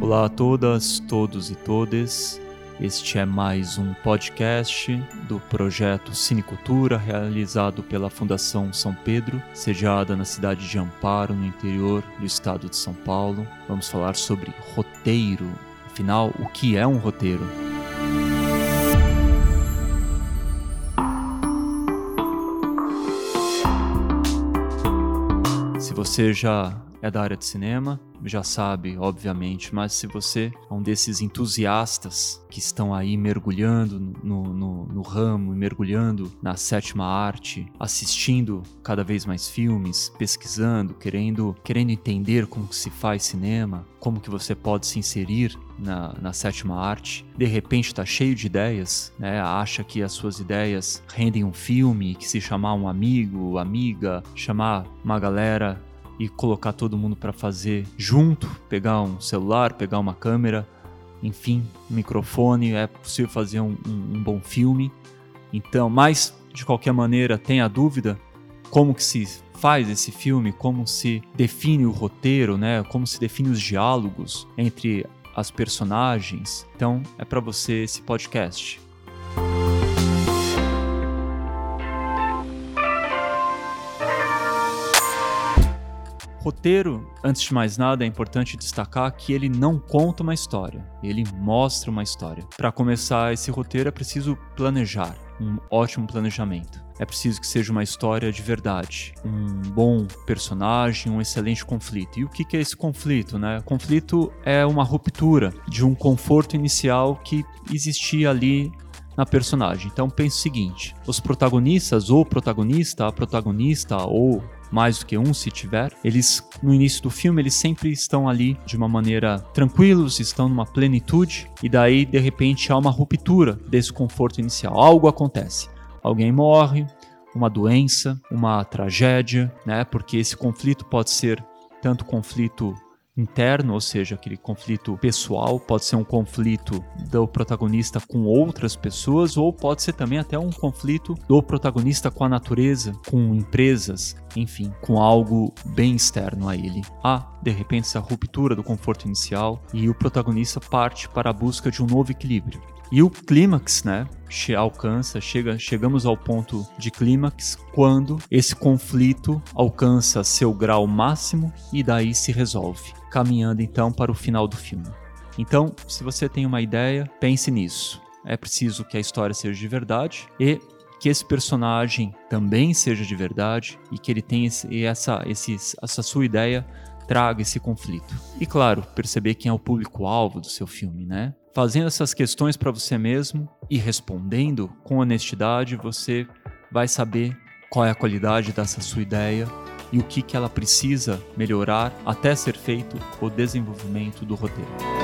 Olá a todas, todos e todes. Este é mais um podcast do projeto Cinecultura, realizado pela Fundação São Pedro, sediada na cidade de Amparo, no interior do estado de São Paulo. Vamos falar sobre roteiro. Afinal, o que é um roteiro? Se você já é da área de cinema, já sabe, obviamente, mas se você é um desses entusiastas que estão aí mergulhando no, no, no ramo, mergulhando na sétima arte, assistindo cada vez mais filmes, pesquisando, querendo, querendo entender como se faz cinema, como que você pode se inserir na, na sétima arte, de repente está cheio de ideias, né? acha que as suas ideias rendem um filme, que se chamar um amigo, amiga, chamar uma galera e colocar todo mundo para fazer junto, pegar um celular, pegar uma câmera, enfim, um microfone, é possível fazer um, um, um bom filme. Então, mas de qualquer maneira, tenha dúvida como que se faz esse filme, como se define o roteiro, né? Como se define os diálogos entre as personagens. Então, é para você esse podcast. Roteiro, antes de mais nada, é importante destacar que ele não conta uma história, ele mostra uma história. Para começar esse roteiro é preciso planejar, um ótimo planejamento. É preciso que seja uma história de verdade, um bom personagem, um excelente conflito. E o que é esse conflito, né? Conflito é uma ruptura de um conforto inicial que existia ali na personagem. Então pense o seguinte: os protagonistas, ou protagonista, a protagonista, ou mais do que um se tiver, eles no início do filme eles sempre estão ali de uma maneira tranquilos, estão numa plenitude e daí de repente há uma ruptura desse conforto inicial. Algo acontece. Alguém morre, uma doença, uma tragédia, né? Porque esse conflito pode ser tanto conflito interno, ou seja, aquele conflito pessoal, pode ser um conflito do protagonista com outras pessoas, ou pode ser também até um conflito do protagonista com a natureza, com empresas, enfim, com algo bem externo a ele. Há, de repente, essa ruptura do conforto inicial e o protagonista parte para a busca de um novo equilíbrio. E o clímax, né, alcança, chega, chegamos ao ponto de clímax quando esse conflito alcança seu grau máximo e daí se resolve, caminhando então para o final do filme. Então, se você tem uma ideia, pense nisso. É preciso que a história seja de verdade e que esse personagem também seja de verdade e que ele tenha esse, essa, esse, essa sua ideia traga esse conflito. E claro, perceber quem é o público-alvo do seu filme, né? Fazendo essas questões para você mesmo e respondendo com honestidade, você vai saber qual é a qualidade dessa sua ideia e o que, que ela precisa melhorar até ser feito o desenvolvimento do roteiro.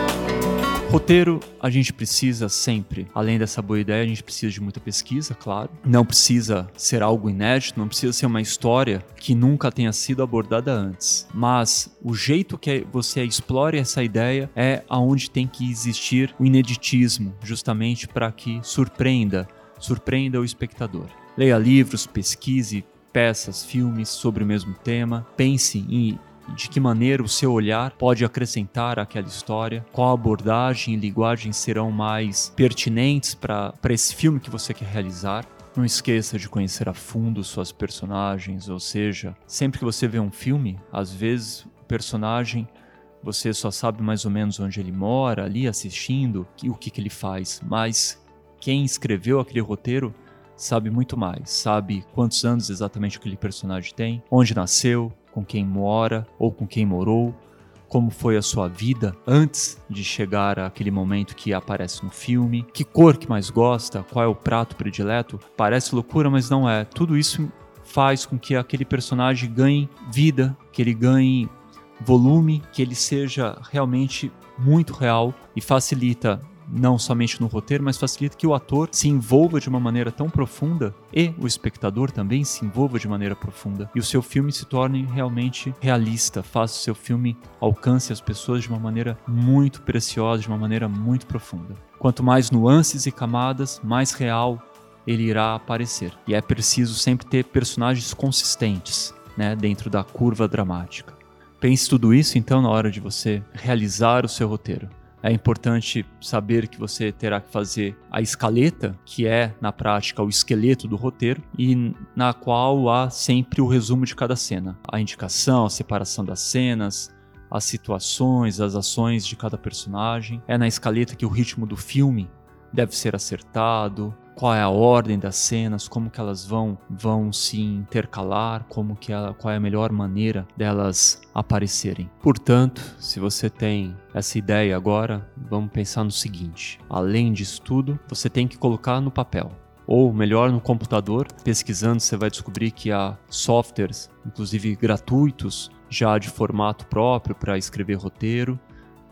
Roteiro, a gente precisa sempre, além dessa boa ideia, a gente precisa de muita pesquisa, claro. Não precisa ser algo inédito, não precisa ser uma história que nunca tenha sido abordada antes. Mas o jeito que você explore essa ideia é aonde tem que existir o ineditismo, justamente para que surpreenda, surpreenda o espectador. Leia livros, pesquise peças, filmes sobre o mesmo tema, pense em de que maneira o seu olhar pode acrescentar àquela história, qual abordagem e linguagem serão mais pertinentes para esse filme que você quer realizar. Não esqueça de conhecer a fundo suas personagens, ou seja, sempre que você vê um filme, às vezes o personagem você só sabe mais ou menos onde ele mora, ali assistindo, o que, que ele faz, mas quem escreveu aquele roteiro sabe muito mais, sabe quantos anos exatamente aquele personagem tem, onde nasceu, com quem mora ou com quem morou, como foi a sua vida antes de chegar àquele momento que aparece no filme, que cor que mais gosta, qual é o prato predileto. Parece loucura, mas não é. Tudo isso faz com que aquele personagem ganhe vida, que ele ganhe volume, que ele seja realmente muito real e facilita não somente no roteiro, mas facilita que o ator se envolva de uma maneira tão profunda e o espectador também se envolva de maneira profunda e o seu filme se torne realmente realista, faça o seu filme alcance as pessoas de uma maneira muito preciosa, de uma maneira muito profunda. Quanto mais nuances e camadas, mais real ele irá aparecer. E é preciso sempre ter personagens consistentes, né, dentro da curva dramática Pense tudo isso então na hora de você realizar o seu roteiro. É importante saber que você terá que fazer a escaleta, que é, na prática, o esqueleto do roteiro, e na qual há sempre o resumo de cada cena. A indicação, a separação das cenas, as situações, as ações de cada personagem. É na escaleta que o ritmo do filme deve ser acertado, qual é a ordem das cenas, como que elas vão vão se intercalar, como que ela, qual é a melhor maneira delas aparecerem. Portanto, se você tem essa ideia agora, vamos pensar no seguinte: além disso tudo, você tem que colocar no papel ou melhor no computador. Pesquisando, você vai descobrir que há softwares, inclusive gratuitos, já de formato próprio para escrever roteiro.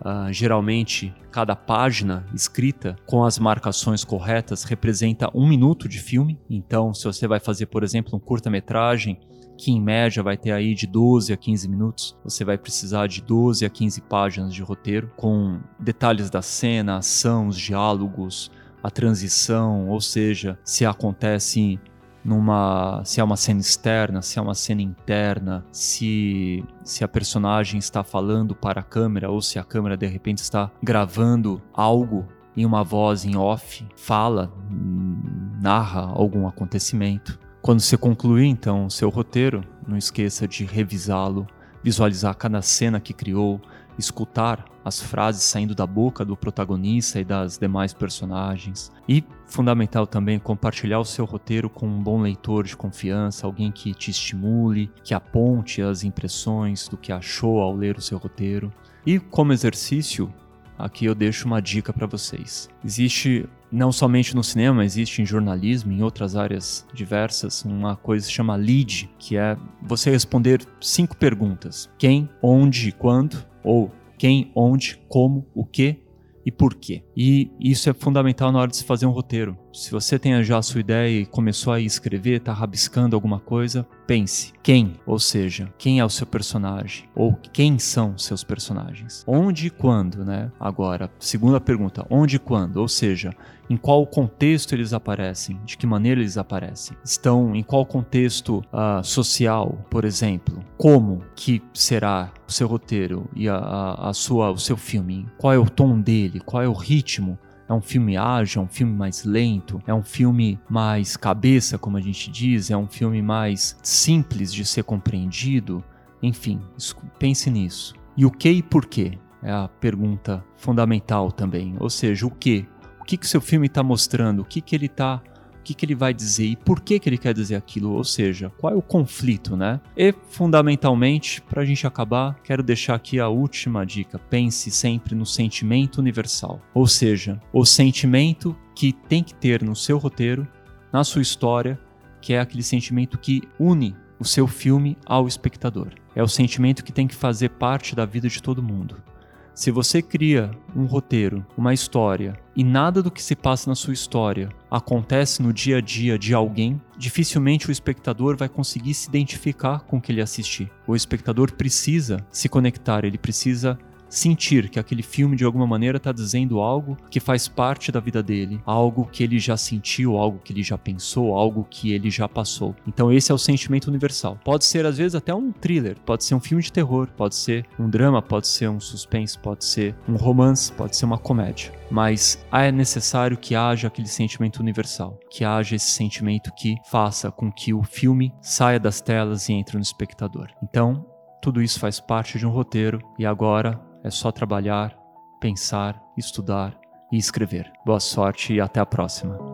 Uh, geralmente, cada página escrita com as marcações corretas representa um minuto de filme. Então, se você vai fazer, por exemplo, um curta-metragem, que em média vai ter aí de 12 a 15 minutos, você vai precisar de 12 a 15 páginas de roteiro, com detalhes da cena, ação, os diálogos, a transição, ou seja, se acontece numa se é uma cena externa, se é uma cena interna, se se a personagem está falando para a câmera ou se a câmera de repente está gravando algo em uma voz em off, fala, narra algum acontecimento. Quando você concluir então o seu roteiro, não esqueça de revisá-lo, visualizar cada cena que criou, escutar as frases saindo da boca do protagonista e das demais personagens. E fundamental também compartilhar o seu roteiro com um bom leitor de confiança, alguém que te estimule, que aponte as impressões do que achou ao ler o seu roteiro. E como exercício, aqui eu deixo uma dica para vocês. Existe não somente no cinema, existe em jornalismo, em outras áreas diversas, uma coisa que chama lead, que é você responder cinco perguntas: quem, onde, quando, ou quem, onde, como, o que e por quê. E isso é fundamental na hora de se fazer um roteiro. Se você tem já a sua ideia e começou a escrever, está rabiscando alguma coisa, pense. Quem, ou seja, quem é o seu personagem? Ou quem são seus personagens. Onde e quando, né? Agora, segunda pergunta, onde e quando, ou seja, em qual contexto eles aparecem, de que maneira eles aparecem, estão em qual contexto uh, social, por exemplo, como que será o seu roteiro e a, a, a sua, o seu filme, qual é o tom dele, qual é o ritmo é um filme ágil, é um filme mais lento, é um filme mais cabeça, como a gente diz, é um filme mais simples de ser compreendido. Enfim, pense nisso. E o que e por quê? É a pergunta fundamental também. Ou seja, o que? O que, que seu filme está mostrando? O que, que ele está o que, que ele vai dizer e por que, que ele quer dizer aquilo, ou seja, qual é o conflito, né? E, fundamentalmente, para a gente acabar, quero deixar aqui a última dica: pense sempre no sentimento universal, ou seja, o sentimento que tem que ter no seu roteiro, na sua história, que é aquele sentimento que une o seu filme ao espectador. É o sentimento que tem que fazer parte da vida de todo mundo. Se você cria um roteiro, uma história, e nada do que se passa na sua história acontece no dia a dia de alguém, dificilmente o espectador vai conseguir se identificar com o que ele assistir. O espectador precisa se conectar, ele precisa sentir que aquele filme de alguma maneira está dizendo algo que faz parte da vida dele, algo que ele já sentiu, algo que ele já pensou, algo que ele já passou. Então esse é o sentimento universal. Pode ser às vezes até um thriller, pode ser um filme de terror, pode ser um drama, pode ser um suspense, pode ser um romance, pode ser uma comédia. Mas é necessário que haja aquele sentimento universal, que haja esse sentimento que faça com que o filme saia das telas e entre no espectador. Então, tudo isso faz parte de um roteiro e agora é só trabalhar, pensar, estudar e escrever. Boa sorte e até a próxima.